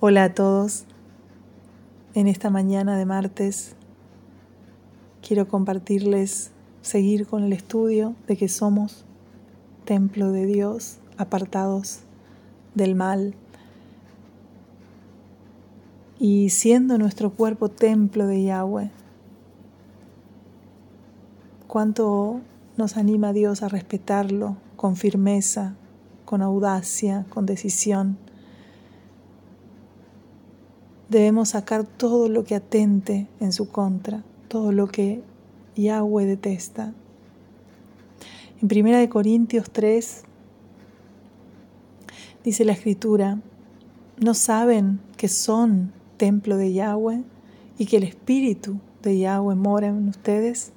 Hola a todos. En esta mañana de martes quiero compartirles, seguir con el estudio de que somos templo de Dios, apartados del mal. Y siendo nuestro cuerpo templo de Yahweh, cuánto nos anima Dios a respetarlo con firmeza, con audacia, con decisión Debemos sacar todo lo que atente en su contra, todo lo que Yahweh detesta. En 1 Corintios 3 dice la escritura, ¿no saben que son templo de Yahweh y que el Espíritu de Yahweh mora en ustedes?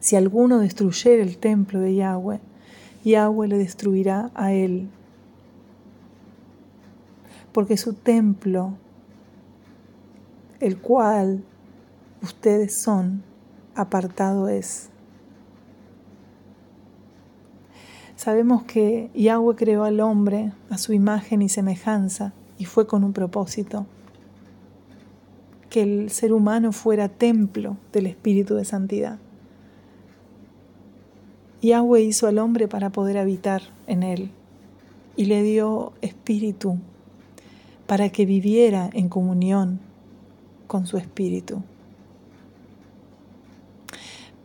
Si alguno destruyera el templo de Yahweh, Yahweh le destruirá a él porque su templo, el cual ustedes son, apartado es. Sabemos que Yahweh creó al hombre a su imagen y semejanza y fue con un propósito, que el ser humano fuera templo del Espíritu de Santidad. Yahweh hizo al hombre para poder habitar en él y le dio espíritu para que viviera en comunión con su espíritu.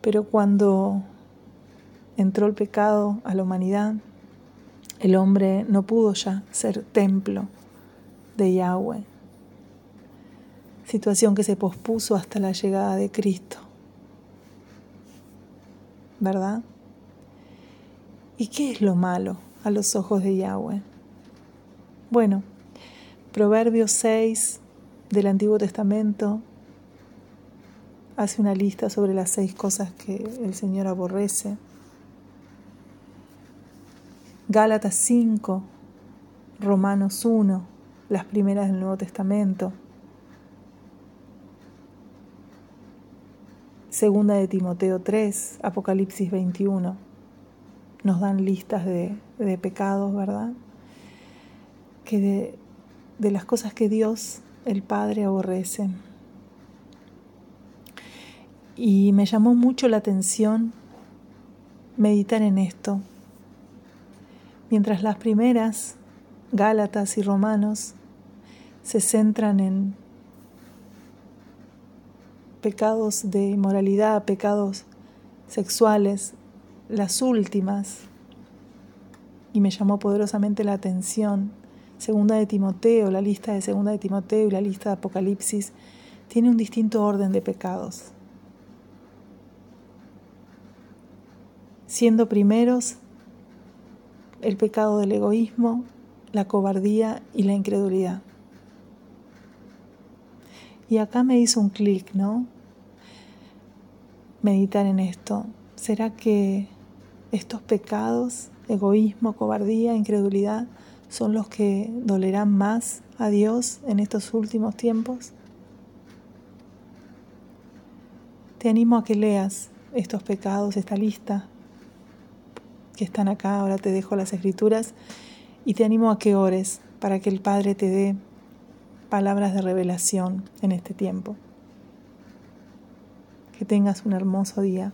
Pero cuando entró el pecado a la humanidad, el hombre no pudo ya ser templo de Yahweh, situación que se pospuso hasta la llegada de Cristo. ¿Verdad? ¿Y qué es lo malo a los ojos de Yahweh? Bueno, Proverbios 6 del Antiguo Testamento hace una lista sobre las seis cosas que el Señor aborrece. Gálatas 5, Romanos 1, las primeras del Nuevo Testamento. Segunda de Timoteo 3, Apocalipsis 21. Nos dan listas de, de pecados, ¿verdad? Que de, de las cosas que Dios, el Padre, aborrece. Y me llamó mucho la atención meditar en esto. Mientras las primeras, Gálatas y Romanos, se centran en pecados de inmoralidad, pecados sexuales, las últimas, y me llamó poderosamente la atención Segunda de Timoteo, la lista de Segunda de Timoteo y la lista de Apocalipsis tiene un distinto orden de pecados. Siendo primeros el pecado del egoísmo, la cobardía y la incredulidad. Y acá me hizo un clic, ¿no? Meditar en esto. ¿Será que estos pecados, egoísmo, cobardía, incredulidad, son los que dolerán más a Dios en estos últimos tiempos? Te animo a que leas estos pecados, esta lista que están acá, ahora te dejo las escrituras, y te animo a que ores para que el Padre te dé palabras de revelación en este tiempo. Que tengas un hermoso día.